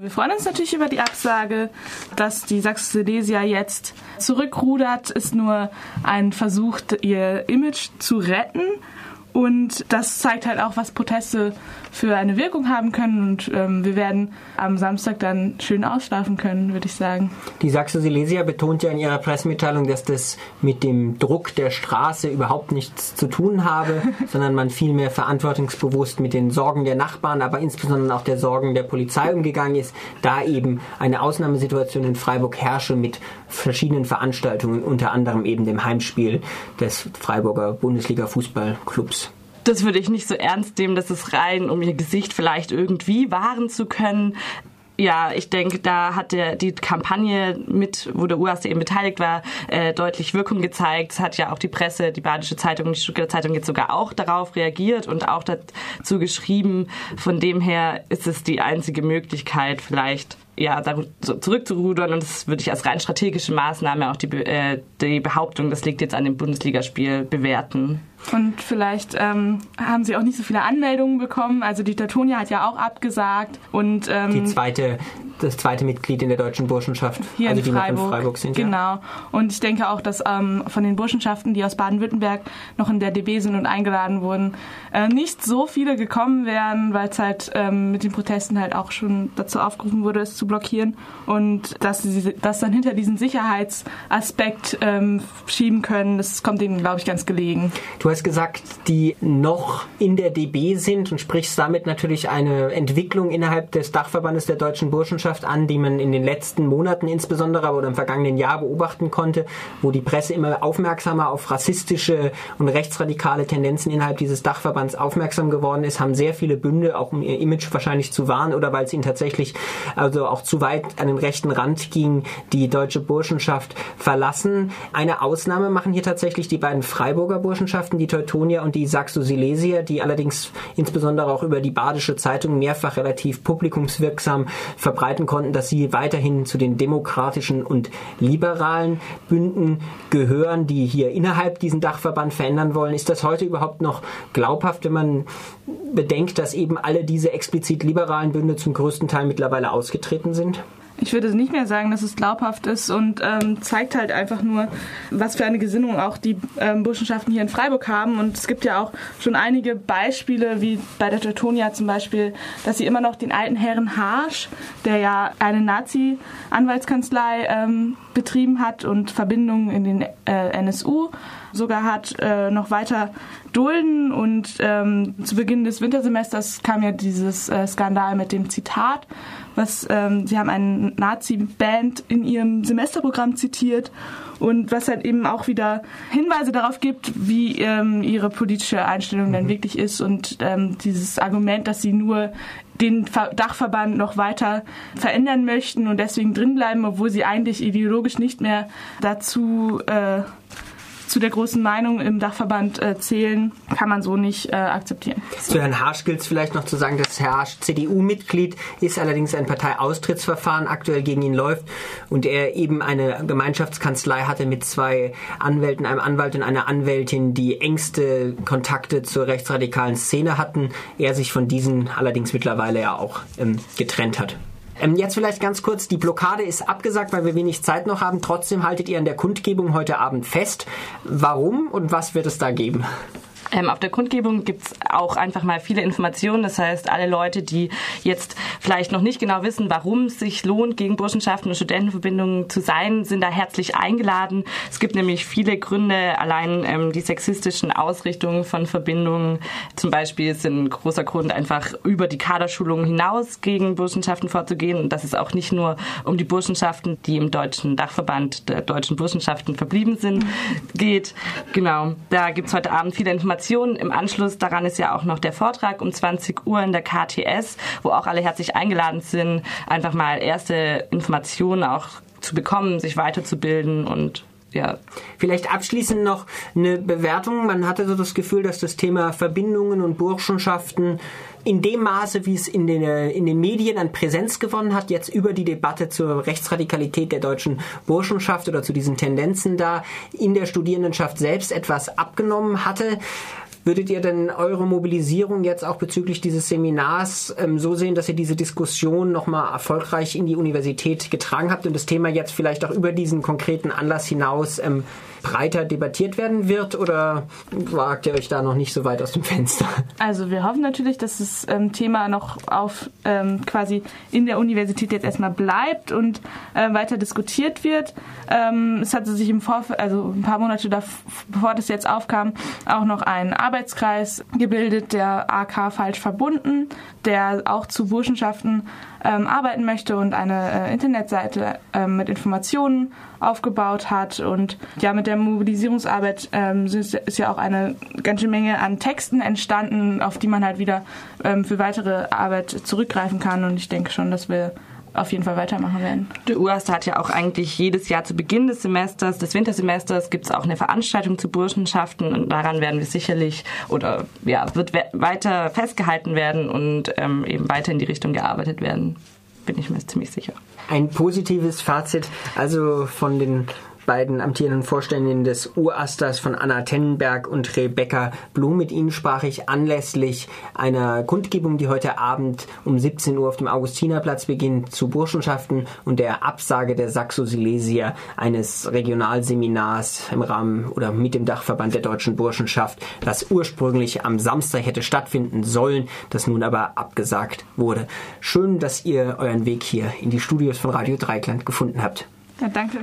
Wir freuen uns natürlich über die Absage, dass die Sachsen-Silesia jetzt zurückrudert, ist nur ein Versuch, ihr Image zu retten. Und das zeigt halt auch, was Proteste für eine Wirkung haben können. Und ähm, wir werden am Samstag dann schön ausschlafen können, würde ich sagen. Die Sachse Silesia betont ja in ihrer Pressemitteilung, dass das mit dem Druck der Straße überhaupt nichts zu tun habe, sondern man vielmehr verantwortungsbewusst mit den Sorgen der Nachbarn, aber insbesondere auch der Sorgen der Polizei umgegangen ist, da eben eine Ausnahmesituation in Freiburg herrsche mit verschiedenen Veranstaltungen, unter anderem eben dem Heimspiel des Freiburger Bundesliga-Fußballclubs das würde ich nicht so ernst nehmen, dass es rein, um ihr Gesicht vielleicht irgendwie wahren zu können. Ja, ich denke, da hat der, die Kampagne mit, wo der UAS eben beteiligt war, äh, deutlich Wirkung gezeigt. Es hat ja auch die Presse, die Badische Zeitung, die Stuttgarter Zeitung jetzt sogar auch darauf reagiert und auch dazu geschrieben. Von dem her ist es die einzige Möglichkeit, vielleicht ja, zurückzurudern und das würde ich als rein strategische Maßnahme auch die, äh, die Behauptung, das liegt jetzt an dem Bundesligaspiel, bewerten. Und vielleicht ähm, haben sie auch nicht so viele Anmeldungen bekommen. Also die Teutonia hat ja auch abgesagt. Und, ähm, die zweite, das zweite Mitglied in der deutschen Burschenschaft, hier also in die Freiburg. in Freiburg sind. Genau. Ja. Und ich denke auch, dass ähm, von den Burschenschaften, die aus Baden-Württemberg noch in der DB sind und eingeladen wurden, äh, nicht so viele gekommen wären, weil es halt ähm, mit den Protesten halt auch schon dazu aufgerufen wurde, es zu blockieren. Und dass sie das dann hinter diesen Sicherheitsaspekt ähm, schieben können, das kommt ihnen, glaube ich, ganz gelegen. Du Du hast gesagt, die noch in der DB sind und sprichst damit natürlich eine Entwicklung innerhalb des Dachverbandes der deutschen Burschenschaft an, die man in den letzten Monaten insbesondere oder im vergangenen Jahr beobachten konnte, wo die Presse immer aufmerksamer auf rassistische und rechtsradikale Tendenzen innerhalb dieses Dachverbands aufmerksam geworden ist, haben sehr viele Bünde, auch um ihr Image wahrscheinlich zu wahren oder weil es ihnen tatsächlich also auch zu weit an den rechten Rand ging, die deutsche Burschenschaft verlassen. Eine Ausnahme machen hier tatsächlich die beiden Freiburger Burschenschaften, die Teutonia und die Saxo-Silesier, die allerdings insbesondere auch über die Badische Zeitung mehrfach relativ publikumswirksam verbreiten konnten, dass sie weiterhin zu den demokratischen und liberalen Bünden gehören, die hier innerhalb diesen Dachverband verändern wollen. Ist das heute überhaupt noch glaubhaft, wenn man bedenkt, dass eben alle diese explizit liberalen Bünde zum größten Teil mittlerweile ausgetreten sind? Ich würde nicht mehr sagen, dass es glaubhaft ist und ähm, zeigt halt einfach nur, was für eine Gesinnung auch die ähm, Burschenschaften hier in Freiburg haben. Und es gibt ja auch schon einige Beispiele, wie bei der Teutonia zum Beispiel, dass sie immer noch den alten Herrn Harsch, der ja eine Nazi-Anwaltskanzlei ähm, betrieben hat und Verbindungen in den äh, NSU sogar hat, äh, noch weiter dulden. Und ähm, zu Beginn des Wintersemesters kam ja dieses äh, Skandal mit dem Zitat, was ähm, sie haben eine Nazi-Band in ihrem Semesterprogramm zitiert und was halt eben auch wieder Hinweise darauf gibt, wie ähm, ihre politische Einstellung dann mhm. wirklich ist und ähm, dieses Argument, dass sie nur den Dachverband noch weiter verändern möchten und deswegen drinbleiben, obwohl sie eigentlich ideologisch nicht mehr dazu äh, zu der großen Meinung im Dachverband äh, zählen, kann man so nicht äh, akzeptieren. Zu Herrn Harsch gilt es vielleicht noch zu sagen, dass Herr Harsch CDU-Mitglied ist, allerdings ein Parteiaustrittsverfahren aktuell gegen ihn läuft und er eben eine Gemeinschaftskanzlei hatte mit zwei Anwälten, einem Anwalt und einer Anwältin, die engste Kontakte zur rechtsradikalen Szene hatten. Er sich von diesen allerdings mittlerweile ja auch ähm, getrennt hat. Ähm, jetzt vielleicht ganz kurz, die Blockade ist abgesagt, weil wir wenig Zeit noch haben. Trotzdem haltet ihr an der Kundgebung heute Abend fest. Warum und was wird es da geben? Ähm, auf der Kundgebung gibt's auch einfach mal viele Informationen. Das heißt, alle Leute, die jetzt vielleicht noch nicht genau wissen, warum es sich lohnt, gegen Burschenschaften und Studentenverbindungen zu sein, sind da herzlich eingeladen. Es gibt nämlich viele Gründe, allein ähm, die sexistischen Ausrichtungen von Verbindungen zum Beispiel sind ein großer Grund, einfach über die Kaderschulung hinaus gegen Burschenschaften vorzugehen. Und das ist auch nicht nur um die Burschenschaften, die im deutschen Dachverband der deutschen Burschenschaften verblieben sind, geht. Genau, da gibt's heute Abend viele Informationen Informationen. Im Anschluss daran ist ja auch noch der Vortrag um 20 Uhr in der KTS, wo auch alle herzlich eingeladen sind, einfach mal erste Informationen auch zu bekommen, sich weiterzubilden und ja. Vielleicht abschließend noch eine Bewertung. Man hatte so das Gefühl, dass das Thema Verbindungen und Burschenschaften in dem Maße, wie es in den, in den Medien an Präsenz gewonnen hat, jetzt über die Debatte zur Rechtsradikalität der deutschen Burschenschaft oder zu diesen Tendenzen da in der Studierendenschaft selbst etwas abgenommen hatte. Würdet ihr denn eure Mobilisierung jetzt auch bezüglich dieses Seminars ähm, so sehen, dass ihr diese Diskussion nochmal erfolgreich in die Universität getragen habt und das Thema jetzt vielleicht auch über diesen konkreten Anlass hinaus ähm, breiter debattiert werden wird oder wagt ihr euch da noch nicht so weit aus dem Fenster? Also wir hoffen natürlich, dass das ähm, Thema noch auf ähm, quasi in der Universität jetzt erstmal bleibt und äh, weiter diskutiert wird. Ähm, es hatte sich im Vorfeld, also ein paar Monate davor, bevor das jetzt aufkam, auch noch ein Arbeitskreis gebildet, der AK falsch verbunden, der auch zu Burschenschaften ähm, arbeiten möchte und eine äh, Internetseite äh, mit Informationen aufgebaut hat. Und ja, mit der Mobilisierungsarbeit ähm, ist, ist, ja auch eine ganze Menge an Texten entstanden, auf die man halt wieder ähm, für weitere Arbeit zurückgreifen kann. Und ich denke schon, dass wir auf jeden Fall weitermachen werden. Der UAST hat ja auch eigentlich jedes Jahr zu Beginn des Semesters, des Wintersemesters, gibt es auch eine Veranstaltung zu Burschenschaften und daran werden wir sicherlich oder ja, wird weiter festgehalten werden und ähm, eben weiter in die Richtung gearbeitet werden, bin ich mir ziemlich sicher. Ein positives Fazit also von den beiden amtierenden Vorständinnen des Urasters von Anna Tennenberg und Rebecca Blum. Mit ihnen sprach ich anlässlich einer Kundgebung, die heute Abend um 17 Uhr auf dem Augustinerplatz beginnt, zu Burschenschaften und der Absage der Saxo-Silesier eines Regionalseminars im Rahmen oder mit dem Dachverband der deutschen Burschenschaft, das ursprünglich am Samstag hätte stattfinden sollen, das nun aber abgesagt wurde. Schön, dass ihr euren Weg hier in die Studios von Radio Dreikland gefunden habt. Ja, danke.